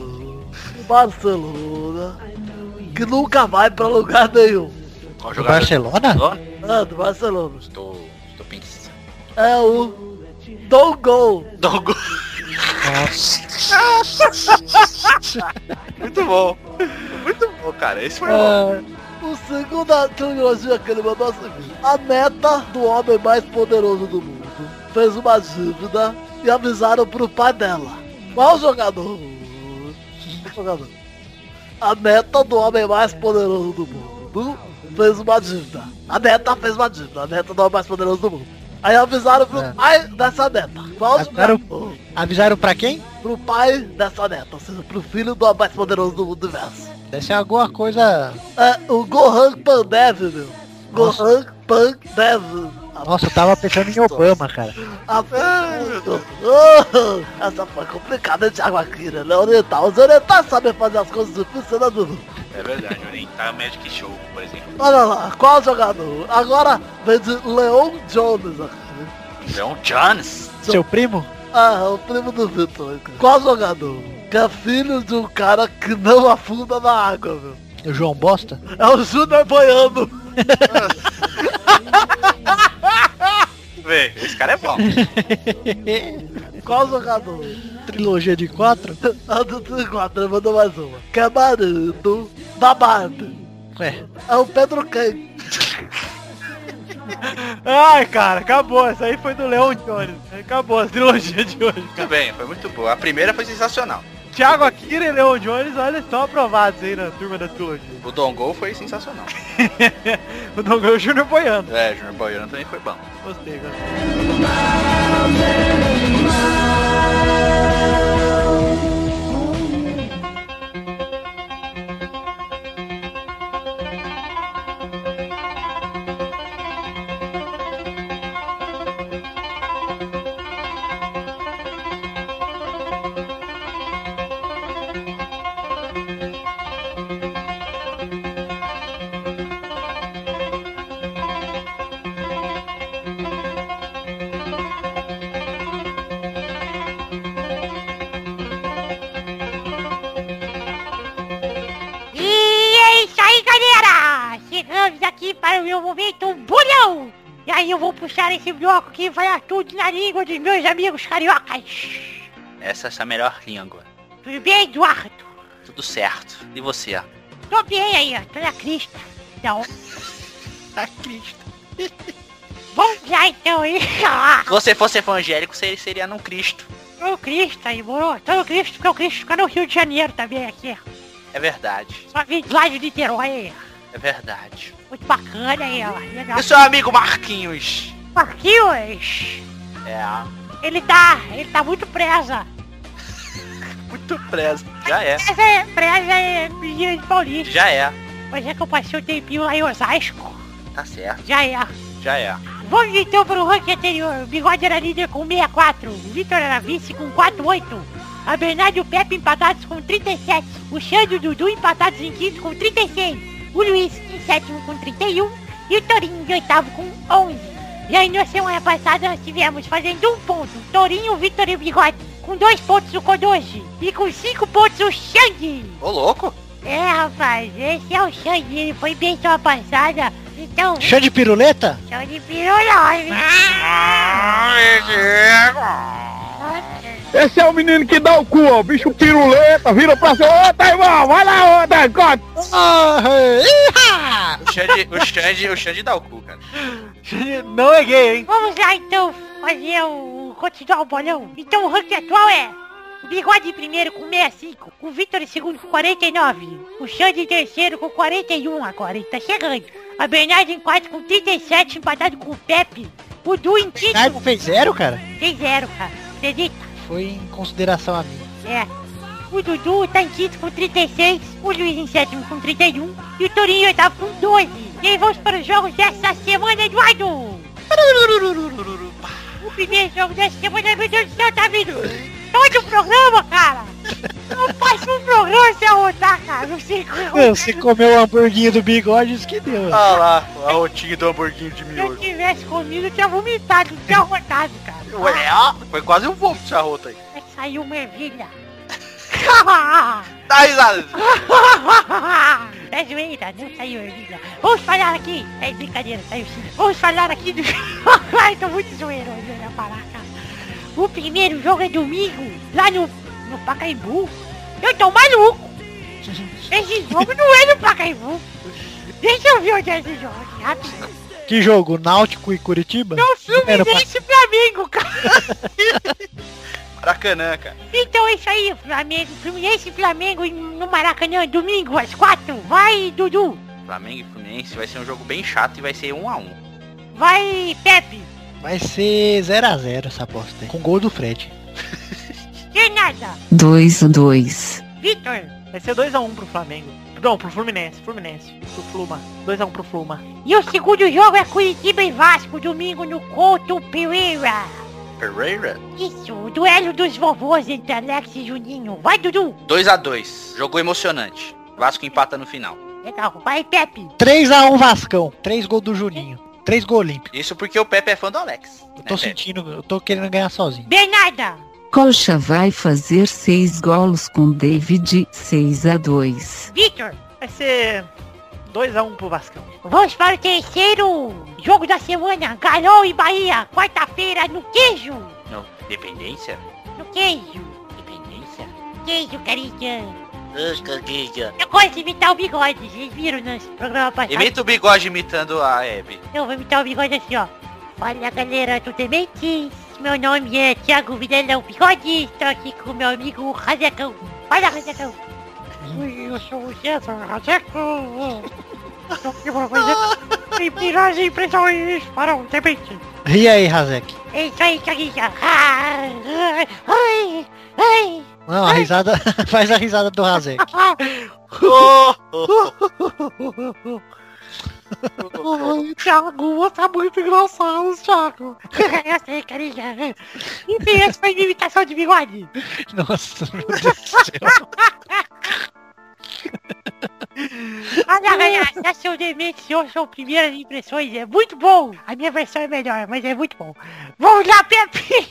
do Barcelona. Que nunca vai pra lugar nenhum. Qual Do jogador? Barcelona? É, do Barcelona. Estou, estou pensando. É o Don't Go. Dogo. Nossa. Muito bom. Muito bom, cara. Esse foi bom. É, o segundo trilogia que ele mandou é o seguinte. A neta do homem mais poderoso do mundo fez uma dívida e avisaram pro pai dela. Qual jogador? Qual jogador? A neta do homem mais poderoso do mundo fez uma dívida. A neta fez uma dívida. A neta do homem mais poderoso do mundo. Aí avisaram pro É. pai dessa neta. Qual Avisaram- jogador? Avisaram pra quem? Pro pai dessa neta, ou seja, pro filho do homem mais poderoso do universo. Deve ser alguma coisa. É o Gohan Pandev, meu. Nossa. Gohan Pandev. Nossa, eu tava pensando em Obama, cara. Oh, essa foi complicada de água aqui, né? Oriental. Os orientais sabem fazer as coisas difíceis, né, Dudu? É verdade, orientar Magic Show, por exemplo. Olha lá, qual jogador? Agora vem de Leon Jones aqui. Leon Jones. Seu primo? Ah, é o primo do Vitor. cara. Qual jogador? Que é filho de um cara que não afunda na água, meu. O João Bosta? É o Júnior Boiano. Vê, esse cara é bom. Qual jogador? Trilogia de quatro? A do 34, mandou mais uma. É da Barbie. Ué, É o Pedro Ken. Ai, cara, acabou. Essa aí foi do Leon Jones. Acabou a trilogia de hoje, Muito bem, foi muito boa. A primeira foi sensacional. Thiago Akira e Leon Jones, olha, estão aprovados aí na turma da trilogia. O Dongo foi sensacional. o Dom o Júnior boiando. É, Junior Boiano também foi bom. Gostei, gostei. Bloco que vai tudo na língua dos meus amigos cariocas. Essa é a melhor língua. Tudo bem, Eduardo? Tudo certo. E você? Tô bem aí, ó. Tô na crista. Então, a Cristo. vamos lá então aí. Se você fosse evangélico, você seria num Cristo. Tô no Cristo aí, moro? Tô no Cristo, porque o Cristo fica no Rio de Janeiro também aqui. É verdade. Só vim lá de Niterói aí. É verdade. Muito bacana aí, ó. Legal. E seu amigo Marquinhos? Marquinhos, É, ele tá, ele tá muito presa. muito preso. Já é. Presa é, presa é menina de Paulista. Já é. Pois é que eu passei um tempinho lá em Osasco. Tá certo. Já é. Já é. Vamos então para o ranking anterior. O Bigode era líder com 64. O Vitor era vice com 48. A Bernardo e o Pepe empatados com 37. O Xande e o Dudu empatados em quinto com 36. O Luiz em sétimo com 31. E o Torinho em oitavo com 11. E aí na semana passada nós tivemos fazendo um ponto. Torinho, Vitor e o Bigode. Com dois pontos o Kodoji. E com cinco pontos o Xande. Ô, louco. É, rapaz, esse é o Xande. Ele foi bem semana passada. Então, Chá de piruleta? Xande nós. Esse é o menino que dá o cu, ó. Bicho piruleta, vira pra cima. Ô, tá irmão, vai lá, ô, tá, corta. O Xande, o Xande, o Xande dá o cu, cara. Não é gay, hein? Vamos lá então fazer o. continuar o bolão. Então o ranking atual é. O Bigode em primeiro com 65, o Vitor em segundo com 49, o Xande em terceiro com 41 agora, ele tá chegando. A Bernardo em quarto com 37, empatado com o Pepe. O Du em quinto Bernardo fez zero, cara? tem zero, cara. Acredita? Foi em consideração a mim. É. O Dudu tá em quinto com 36, o Luiz em sétimo com 31 e o Torinho em oitavo com 12. E aí vamos para os jogos dessa semana, Eduardo! O primeiro jogo dessa semana, meu Deus do céu, tá vindo todo o programa, cara! Não passa um programa sem arrotar, cara, não sei como. Você comeu o hamburguinho do bigode, isso que deu. Ah lá, a rotinha do hamburguinho de Se eu tivesse comido, eu tinha vomitado, não tinha arrotado, cara. Ué, ó, foi quase um vômito essa rota aí. Vai sair uma ervilha. Dá risada. É zoeira, não saiu ervilha. Vamos falar aqui. É brincadeira, saiu sim. Vamos falar aqui do. Ai, tô muito zoeiro, parar, cara. O primeiro jogo é domingo, lá no, no Pacaembu. Eu tô maluco. Esse jogo não é no Pacaembu. Deixa eu ver onde é esse jogo aqui, rápido. Que jogo? Náutico e Curitiba? Não, Fluminense e Flamengo, cara. Maracanã, cara. Então é isso aí, Flamengo. Fluminense e Flamengo no Maracanã, domingo, às quatro. Vai, Dudu. Flamengo e Fluminense vai ser um jogo bem chato e vai ser um a um. Vai, Pepe. Vai ser 0x0 essa aposta aí. Com gol do Fred. Renata. 2 a 2. Vitor. Vai ser 2x1 pro Flamengo. Não, pro Fluminense, Fluminense. Pro Fluma. 2x1 pro Fluma. E o segundo jogo é Curitiba e Vasco, domingo no Couto Pereira. Pereira. Isso, o duelo dos vovôs entre Alex e Juninho. Vai, Dudu. 2 a 2 Jogo emocionante. Vasco empata no final. Legal. Vai, Pepe. 3x1 Vascão. 3 gols do Juninho. 3 gols olímpicos. Isso porque o Pepe é fã do Alex. Eu tô né, Pepe? sentindo, eu tô querendo ganhar sozinho. Bernarda. Colcha vai fazer 6 golos com David 6 a 2. Vitor. Vai ser 2x1 pro Vascão. Vamos para o terceiro jogo da semana. Galol e Bahia. Quarta-feira no queijo. Não, dependência? No queijo. Dependência? Queijo, carinha. Eu gosto de imitar o bigode. Vocês viram no programa passado? Imita o bigode imitando a Hebe. Eu vou imitar o bigode assim, ó. Fala galera do Dementes. Meu nome é Thiago Vidalão Bigode. Estou aqui com meu amigo Razecão. Fala, Razecão. Oi, eu sou o César Razeco. Estou aqui pra fazer primeiras impressões para o Demente. E aí, isso aí, Thiaguinha. Ai, ai. Não, a risada. faz a risada do Razek. Ai, Thiago, você é muito engraçado, Thiago. Eu sei, carinha. Enfim, essa foi minha imitação de bigode. Nossa, meu Deus do céu. Olha, galera, já seu demente, senhor, são primeiras impressões, é muito bom. A minha versão é melhor, mas é muito bom. Vamos lá, Pepe!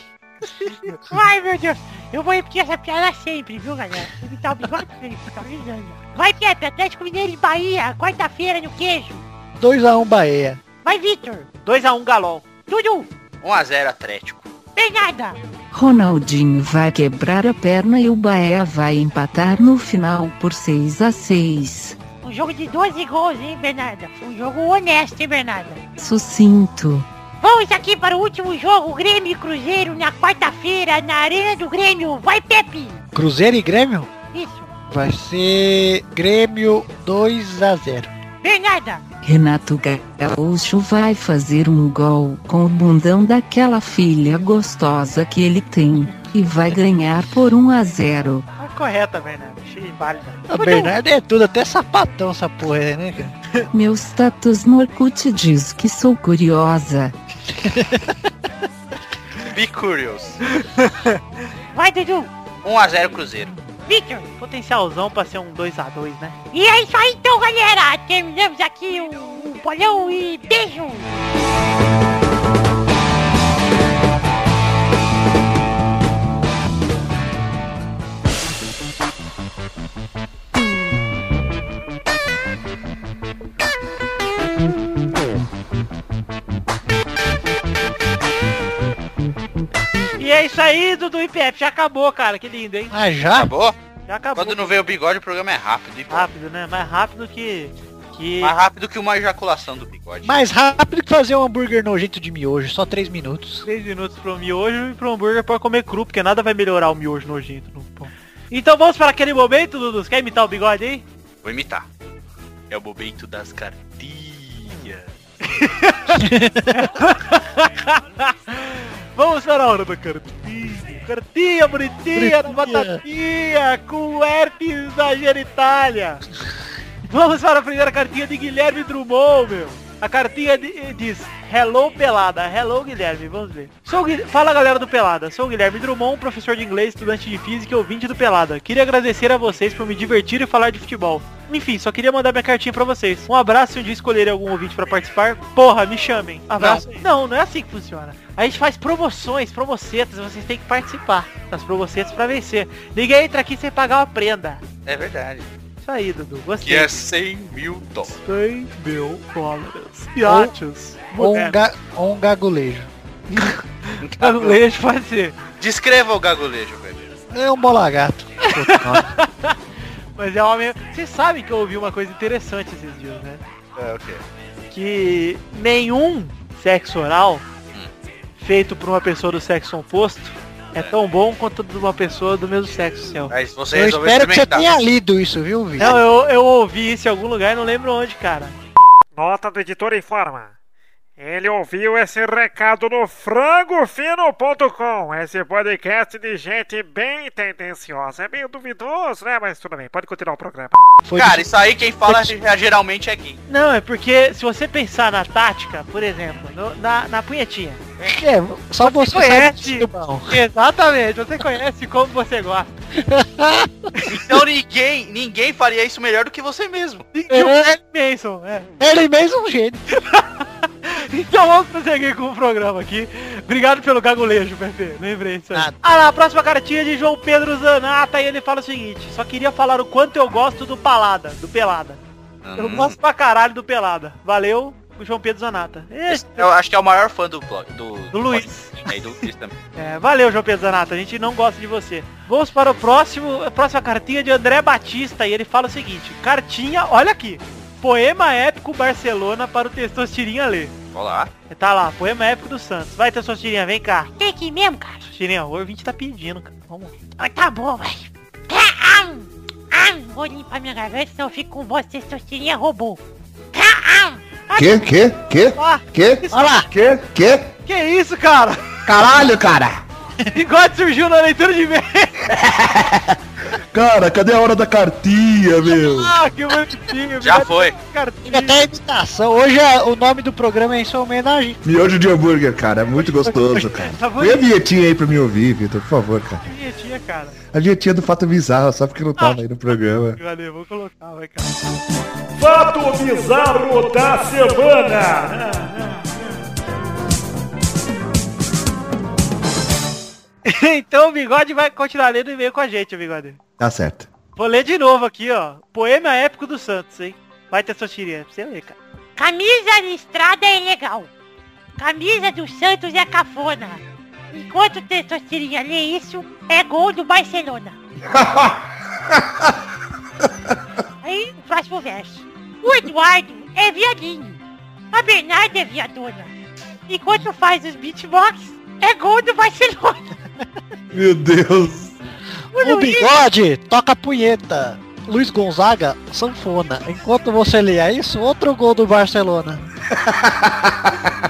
Vai, meu Deus. Eu vou repetir essa piada sempre, viu, galera? Tá avisando. Vai, Pepe, Atlético Mineiro e Bahia, quarta-feira no queijo. 2x1 Bahia. Vai, Vitor. 2x1 Galol. Dudu. 1 a 0 Atlético. Bernarda. Ronaldinho vai quebrar a perna e o Bahia vai empatar no final por 6 a 6. Um jogo de 12 gols, hein, Bernarda? Um jogo honesto, hein, Bernarda? Sucinto. Vamos aqui para o último jogo, Grêmio e Cruzeiro, na quarta-feira, na Arena do Grêmio. Vai, Pepe! Cruzeiro e Grêmio? Isso. Vai ser Grêmio 2x0. Bernarda. Renato Gaúcho vai fazer um gol com o bundão daquela filha gostosa que ele tem e vai ganhar por 1 a 0. Tá correta, Bernardo. Achei válida. A Bernardo é tudo, até sapatão essa porra aí, né, cara? Meu status no Orkut diz que sou curiosa. Be curious. Vai, Dudu. 1x0 Cruzeiro. Victor. Potencialzão pra ser um 2x2, né? E é isso aí então, galera. Terminamos aqui o, o bolão e beijo. É isso aí, Dudu e Pepe. Já acabou, cara. Que lindo, hein? Ah, já? Acabou? Já acabou. Quando não veio o bigode, o programa é rápido. E Rápido, né? Mais rápido que... que... mais rápido que uma ejaculação do bigode. Mais rápido que fazer um hambúrguer nojento de miojo, só 3 minutos. 3 minutos pro miojo e pro hambúrguer pra comer cru, porque nada vai melhorar o miojo nojento no pão. Então vamos para aquele momento, Dudu. Quer imitar o bigode aí? Vou imitar. É o momento das cartinhas. Vamos para a hora da cartinha. Cartinha bonitinha, da batatinha, com herpes da genitália. Vamos para a primeira cartinha de Guilherme Drummond, meu. A cartinha diz, Hello Pelada. Hello Guilherme, vamos ver. Sou o Gui- Fala galera do Pelada, sou o Guilherme Drummond, professor de inglês, estudante de física e ouvinte do Pelada. Queria agradecer a vocês por me divertir e falar de futebol. Enfim, só queria mandar minha cartinha pra vocês. Um abraço se um dia escolherem algum ouvinte pra participar. Porra, me chamem. Abraço. Não, não, é assim que funciona. A gente faz promoções, promocetas, vocês têm que participar das promocetas pra vencer. Ninguém entra aqui sem pagar uma prenda. É verdade. Isso aí, Dudu. Gostei. Que é 100 mil dólares. 100 mil dólares. Iates. Ou um, ga ou um gagulejo. Gagulejo pode ser. Descreva o gagulejo, bebê. É um bola gato. Mas é homem. Vocês sabem que eu ouvi uma coisa interessante esses dias, né? É o quê? Que nenhum sexo oral feito por uma pessoa do sexo oposto é tão bom quanto de uma pessoa do mesmo sexo seu. Mas você Eu espero que você tenha lido isso, viu, Vitor? Não, eu, eu ouvi isso em algum lugar e não lembro onde, cara. Nota do editor informa. Ele ouviu esse recado no frangofino.com. Esse podcast de gente bem tendenciosa. É meio duvidoso, né? Mas tudo bem, pode continuar o programa. Foi Cara, de- isso aí quem fala é- geralmente é gay. Não, é porque se você pensar na tática, por exemplo, no- na, na punhetinha. É, só você, conhece. sabe do bom. Exatamente, você conhece como você gosta. Então ninguém, ninguém faria isso melhor do que você mesmo. E o Marilyn Manson, é. Ele mesmo é um gênio. Então vamos prosseguir com o programa aqui. Obrigado pelo gagulejo, Pepe. Lembrei disso aí. Nada. Ah lá, a próxima cartinha é de João Pedro Zanata e ele fala o seguinte. Só queria falar o quanto eu gosto do Palada, do Pelada. Eu Hum. gosto pra caralho do Pelada. Valeu, o João Pedro Zanata. Esse- Eu acho que é o maior fã do blog. Do, Do Luiz. podcast. É, e do Luiz também. É, valeu, João Pedro Zanata. A gente não gosta de você. Vamos para o próximo, a próxima cartinha de André Batista e ele fala o seguinte. Cartinha, olha aqui. Poema épico Barcelona para o Testosterinha ler. Olá. Tá lá, poema épico do Santos. Vai, Testosterinha, vem cá. Tem aqui mesmo, cara. Testosterinha, o ouvinte tá pedindo, cara. Vamos. Ah, tá bom, vai. Ah, vou limpar minha garganta, senão eu fico com voz de testosterinha robô. Ah, ah. Que, que, que, Ah, que? Olha lá. Que, que? que isso, cara? Caralho, cara! Bigode surgiu na leitura de e-mail. Cara, cadê a hora da cartinha, meu? Ah, que bonitinho. Já foi. Tem Cartinha. até a imitação. Hoje é- o nome do programa é em sua homenagem. Miojo de hambúrguer, cara, é muito gostoso, cara. Tá Põe a bonito. vinhetinha aí pra me ouvir, Vitor, por favor, cara. Vinhetinha, cara. A vinhetinha do Fato Bizarro, só porque não tava aí no programa. Valeu, vou colocar, vai, cara. Fato bizarro da semana. então o Bigode vai continuar lendo e-mail com a gente, o Bigode. Tá certo. Vou ler de novo aqui, ó. Poema épico do Santos, hein? Vai ter sua tirinha pra você ler, cara. Camisa listrada é legal. Camisa do Santos é cafona. Enquanto o testosterinha lê isso, é gol do Barcelona. Aí, o próximo verso. O Eduardo é viadinho. A Bernarda é viadona. Enquanto faz os beatbox, é gol do Barcelona. Meu Deus. O bigode toca punheta. Luiz Gonzaga, sanfona. Enquanto você lê isso, outro gol do Barcelona.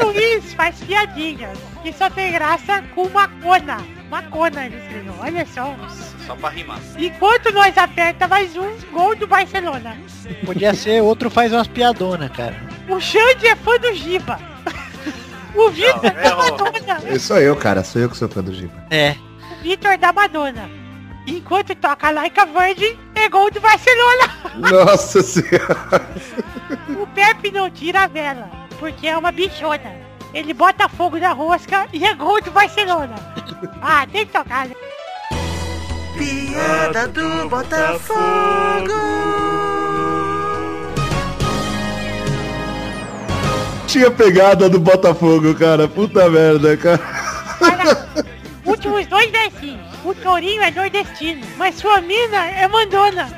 O Luiz faz piadinhas. E só tem graça com macona. Macona, ele escreveu. Olha só. Só pra rimar. Enquanto nós aperta mais um, gol do Barcelona. Podia ser outro faz umas piadonas, cara. O Xande é fã do Giba. O Vitor Não, da errou. Madonna. Eu sou eu, cara. Sou eu que sou fã do Giba. É. Vitor da Madonna. Enquanto toca Like a Virgin, é gol do Barcelona. Nossa senhora. O Pepe não tira a vela, porque é uma bichona. Ele bota fogo na rosca e é gol do Barcelona. Ah, tem que tocar, né? Piada do Botafogo. Tinha pegada do Botafogo, cara. Puta merda, cara. Últimos dois versinhos. O Tourinho é nordestino, mas sua mina é mandona.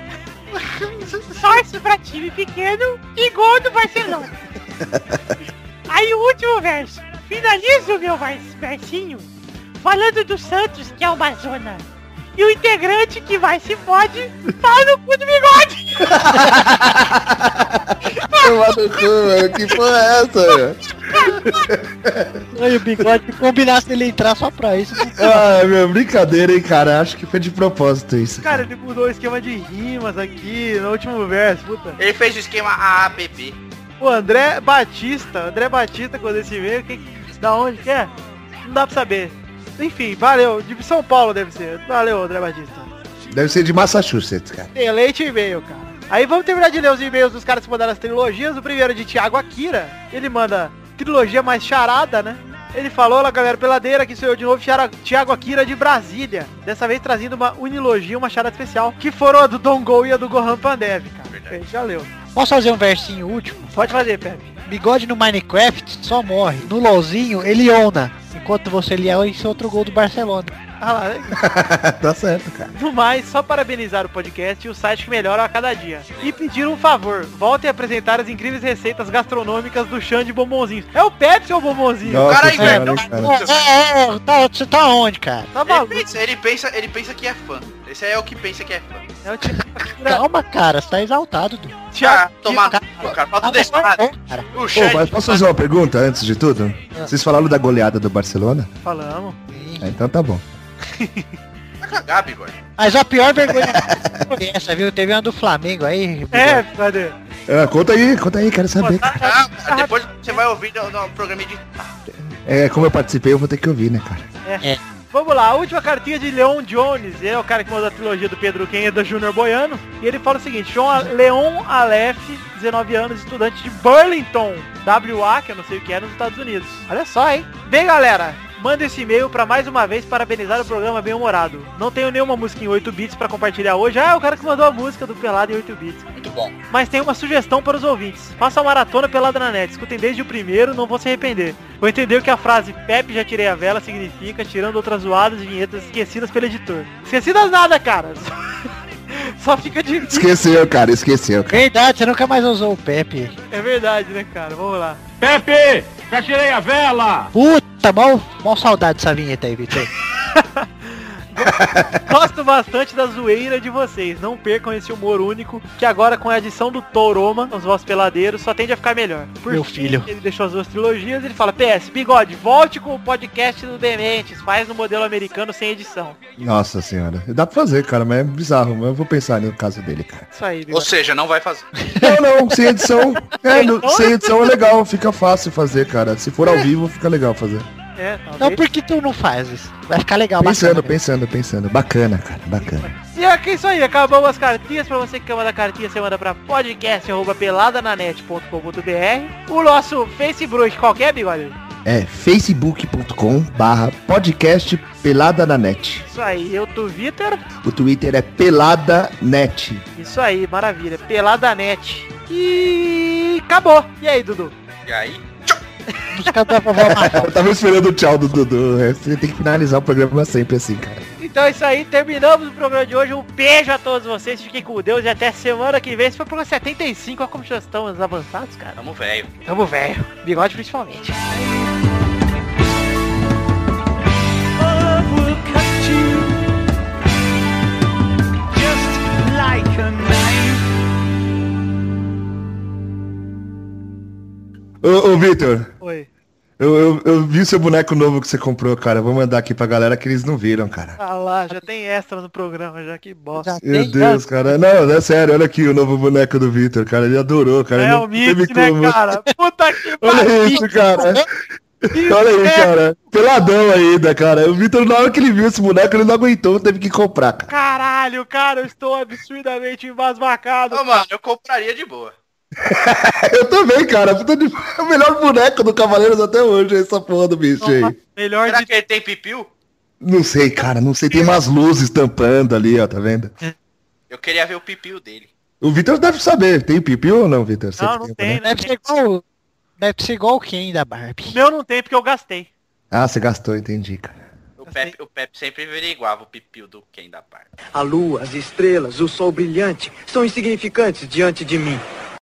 Sorte pra time pequeno e gol do Barcelona. Aí o último verso. Finalizo meu vers- versinho falando do Santos, que é uma zona. E o integrante que vai se pode, pau no cu do bigode. Cu. Que porra é essa, Olha o bigode, se combinasse ele entrar só pra isso. Ah, meu, brincadeira, hein, cara. Acho que foi de propósito isso. Cara, ele mudou o esquema de rimas aqui no último verso, puta. Ele fez o esquema AAPP. O André Batista, André Batista, quando esse veio, que, da onde que é? Não dá pra saber. Enfim, valeu. De São Paulo deve ser. Valeu, André Batista. Deve ser de Massachusetts, cara. Excelente e-mail, cara. Aí vamos terminar de ler os e-mails dos caras que mandaram as trilogias. O primeiro é de Thiago Akira. Ele manda trilogia mais charada, né? Ele falou, olá galera peladeira, que sou eu de novo, Thiago Akira de Brasília. Dessa vez trazendo uma unilogia, uma charada especial, que foram a do Dongol e a do Gohan Pandev, cara. Gente já leu. Posso fazer um versinho último? Pode fazer, Pepe. Bigode no Minecraft só morre. No LOLzinho, ele ona. Enquanto você lia esse outro gol do Barcelona. Ah lá, tá certo, cara. No mais, só parabenizar o podcast e o site que melhora a cada dia. E pedir um favor, voltem a apresentar as incríveis receitas gastronômicas do Xande de Bombonzinhos. É o Pepsi ou o Bombonzinho? Nossa cara hein, cara. muito. É, é, tá, você tá onde, cara? Tá Ele maluco? pensa, ele, pensa, ele pensa que é fã. Esse aí é o que pensa que é fã. É o Thiago Akira. Calma, cara, você tá exaltado, Du. Ah, Thiago tomar cara. cara. Falta Ah, tudo errado. é, cara. O Ô, Xande... mas posso fazer uma pergunta antes de tudo? Vocês falaram da goleada do Barcelona? Falamos. Ah, então tá bom. Vai cagar, bigode. Mas a pior vergonha foi essa, viu? Teve uma do Flamengo aí. É, cadê? Ah, conta aí, conta aí, quero saber. cara. Ah, cara, depois você vai ouvir no, no programa de... É, como eu participei, eu vou ter que ouvir, né, cara? Vamos lá, a última cartinha de Leon Jones. Ele é o cara que mandou a trilogia do Pedro Quem é da Júnior Boiano. E ele fala o seguinte, João Leon Aleph, 19 anos, estudante de Burlington, WA, que eu não sei o que é, nos Estados Unidos. Olha só, hein? Bem, galera, manda esse e-mail pra mais uma vez parabenizar o programa bem humorado. Não tenho nenhuma música em 8 bits pra compartilhar hoje. Ah, é o cara que mandou a música do Pelado em 8 bits. Muito bom. Mas tem uma sugestão para os ouvintes. Faça a maratona pelada na net. Escutem desde o primeiro, não vão se arrepender. Vou entender o que a frase Pepe já tirei a vela significa, tirando outras zoadas e vinhetas esquecidas pelo editor. Esquecidas nada, cara. Só fica de... Esqueceu, cara, esqueceu, cara. Verdade, você nunca mais usou o Pepe. É verdade, né, cara? Vamos lá. Pepe, já tirei a vela! Puta, mal, mal saudade dessa vinheta aí, Vitor. Gosto bastante da zoeira de vocês. Não percam esse humor único, que agora com a adição do Toroma, os vossos peladeiros, só tende a ficar melhor. Por Meu fim, filho. Ele deixou as duas trilogias ele fala, PS, Bigode, volte com o podcast do Dementes, faz no modelo americano sem edição. Nossa senhora. Dá pra fazer, cara, mas é bizarro. Mas eu vou pensar no caso dele, cara. Isso aí, Ou seja, não vai fazer. Não, não, sem edição. É, no- sem edição é legal, fica fácil fazer, cara. Se for ao vivo, fica legal fazer. É, Não, talvez. por que tu não fazes? Vai ficar legal, Pensando, bacana. pensando, pensando. Bacana, cara, bacana. E é que é isso aí, acabamos as cartinhas. Pra você que quer mandar cartinha, você manda pra podcast.peladananet.com.br O nosso Facebook, qualquer, Bigode? É facebook.com barra podcast pelada na net. Isso aí, eu do Vitor. O Twitter é pelada net. Isso aí, maravilha. Peladanet. E acabou. E aí, Dudu? E aí? Da vovó. Eu tava esperando o tchau do Dudu. Você tem que finalizar o programa sempre assim, cara. Então é isso aí, terminamos o programa de hoje. Um beijo a todos vocês, fiquem com Deus e até semana que vem. Esse foi o programa 75, olha como já estamos avançados, cara. Tamo velho. Tamo velho, bigode principalmente. Ô, ô Vitor, Oi. eu, eu, eu vi o seu boneco novo que você comprou, cara. Vou mandar aqui pra galera que eles não viram, cara. Ah lá, já tem extra no programa, já que bosta. Já Meu Deus, cara. Não, é sério, olha aqui o novo boneco do Vitor, cara. Ele adorou, cara. É Ele o teve né, como. cara? Puta que Olha isso, cara. Olha aí, cara. Peladão ainda, cara. O Vitor, na hora que ele viu esse boneco, ele não aguentou, teve que comprar, cara. Caralho, cara, eu estou absurdamente embasbacado. Ô, mano, eu compraria de boa. Eu também, cara. Puta de- É o melhor boneco do Cavaleiros até hoje, essa porra do bicho aí. Melhor Será de... que ele tem pipiu? Não sei, cara, não sei. Tem umas luzes tampando ali, ó, tá vendo? Eu queria ver o pipiu dele. O Vitor deve saber. Tem pipi ou não, Vitor? Não, não tem, né? Deve ser igual. Deve ser igual o Ken da Barbie. O meu não tem porque eu gastei. Ah, você gastou, entendi, cara. O Pepe, o Pepe sempre averiguava o pipiu do Ken da parte. A lua, as estrelas, o sol brilhante são insignificantes diante de mim.